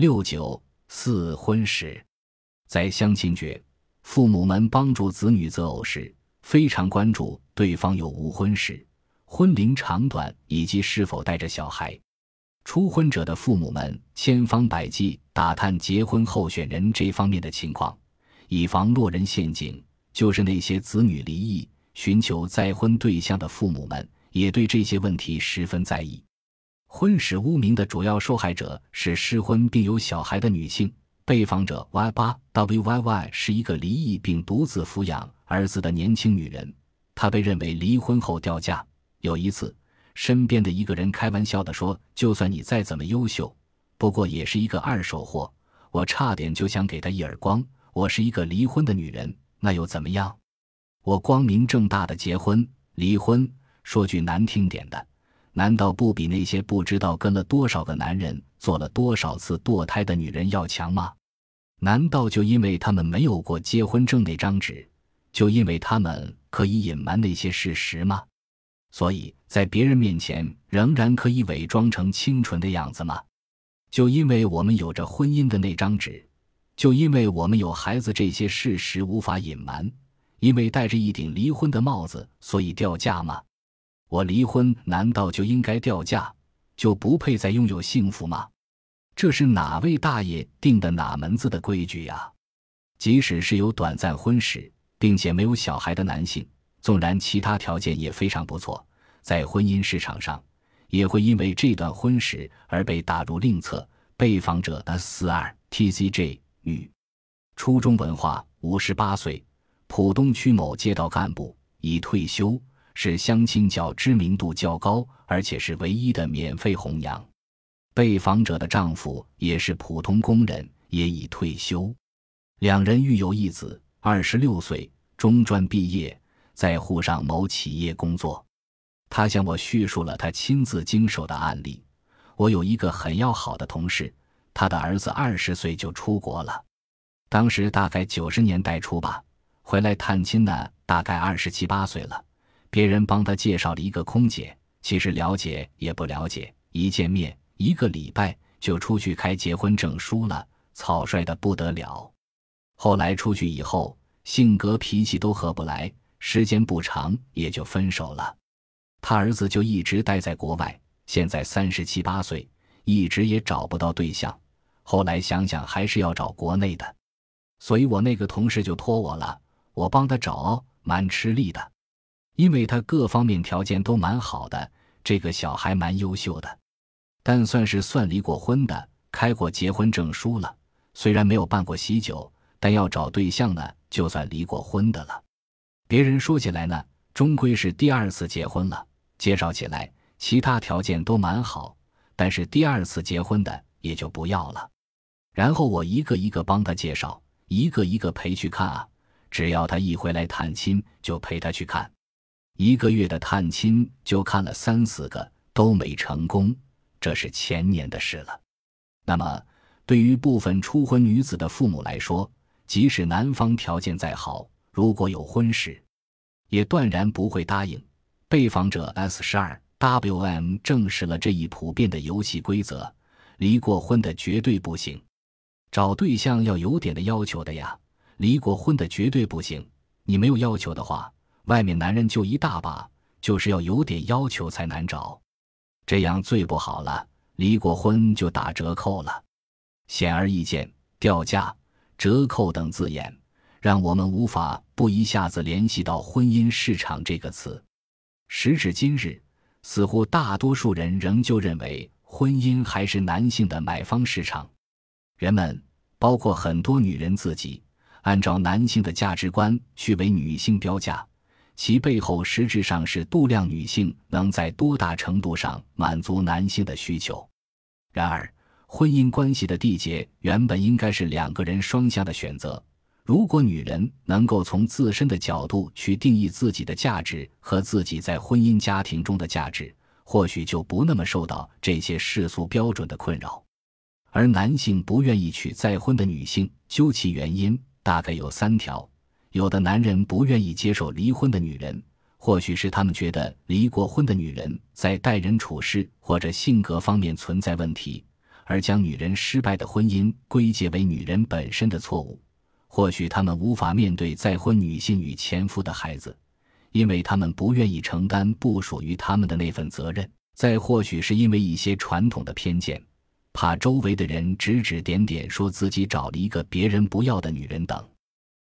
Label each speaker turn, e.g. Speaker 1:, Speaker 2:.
Speaker 1: 六九四婚史，在相亲角，父母们帮助子女择偶时，非常关注对方有无婚史、婚龄长短以及是否带着小孩。初婚者的父母们千方百计打探结婚候选人这方面的情况，以防落人陷阱。就是那些子女离异、寻求再婚对象的父母们，也对这些问题十分在意。婚史污名的主要受害者是失婚并有小孩的女性。被访者 Y 八 WYY 是一个离异并独自抚养儿子的年轻女人，她被认为离婚后掉价。有一次，身边的一个人开玩笑地说：“就算你再怎么优秀，不过也是一个二手货。”我差点就想给他一耳光。我是一个离婚的女人，那又怎么样？我光明正大的结婚、离婚，说句难听点的。难道不比那些不知道跟了多少个男人、做了多少次堕胎的女人要强吗？难道就因为他们没有过结婚证那张纸，就因为他们可以隐瞒那些事实吗？所以在别人面前仍然可以伪装成清纯的样子吗？就因为我们有着婚姻的那张纸，就因为我们有孩子这些事实无法隐瞒，因为戴着一顶离婚的帽子，所以掉价吗？我离婚难道就应该掉价，就不配再拥有幸福吗？这是哪位大爷定的哪门子的规矩呀？即使是有短暂婚史并且没有小孩的男性，纵然其他条件也非常不错，在婚姻市场上也会因为这段婚史而被打入另册。被访者 S 四二 TCJ 女，初中文化，五十八岁，浦东区某街道干部，已退休。是相亲角知名度较高，而且是唯一的免费红娘。被访者的丈夫也是普通工人，也已退休。两人育有一子，二十六岁，中专毕业，在沪上某企业工作。他向我叙述了他亲自经手的案例。我有一个很要好的同事，他的儿子二十岁就出国了，当时大概九十年代初吧，回来探亲呢，大概二十七八岁了。别人帮他介绍了一个空姐，其实了解也不了解，一见面一个礼拜就出去开结婚证书了，草率的不得了。后来出去以后，性格脾气都合不来，时间不长也就分手了。他儿子就一直待在国外，现在三十七八岁，一直也找不到对象。后来想想还是要找国内的，所以我那个同事就托我了，我帮他找，蛮吃力的。因为他各方面条件都蛮好的，这个小孩蛮优秀的，但算是算离过婚的，开过结婚证书了。虽然没有办过喜酒，但要找对象呢，就算离过婚的了。别人说起来呢，终归是第二次结婚了。介绍起来，其他条件都蛮好，但是第二次结婚的也就不要了。然后我一个一个帮他介绍，一个一个陪去看啊。只要他一回来探亲，就陪他去看。一个月的探亲就看了三四个都没成功，这是前年的事了。那么，对于部分初婚女子的父母来说，即使男方条件再好，如果有婚史，也断然不会答应。被访者 S 十二 WM 证实了这一普遍的游戏规则：离过婚的绝对不行，找对象要有点的要求的呀。离过婚的绝对不行，你没有要求的话。外面男人就一大把，就是要有点要求才难找，这样最不好了。离过婚就打折扣了，显而易见，掉价、折扣等字眼，让我们无法不一下子联系到婚姻市场这个词。时至今日，似乎大多数人仍旧认为婚姻还是男性的买方市场。人们，包括很多女人自己，按照男性的价值观去为女性标价。其背后实质上是度量女性能在多大程度上满足男性的需求。然而，婚姻关系的缔结原本应该是两个人双向的选择。如果女人能够从自身的角度去定义自己的价值和自己在婚姻家庭中的价值，或许就不那么受到这些世俗标准的困扰。而男性不愿意娶再婚的女性，究其原因，大概有三条。有的男人不愿意接受离婚的女人，或许是他们觉得离过婚的女人在待人处事或者性格方面存在问题，而将女人失败的婚姻归结为女人本身的错误。或许他们无法面对再婚女性与前夫的孩子，因为他们不愿意承担不属于他们的那份责任；再或许是因为一些传统的偏见，怕周围的人指指点点，说自己找了一个别人不要的女人等。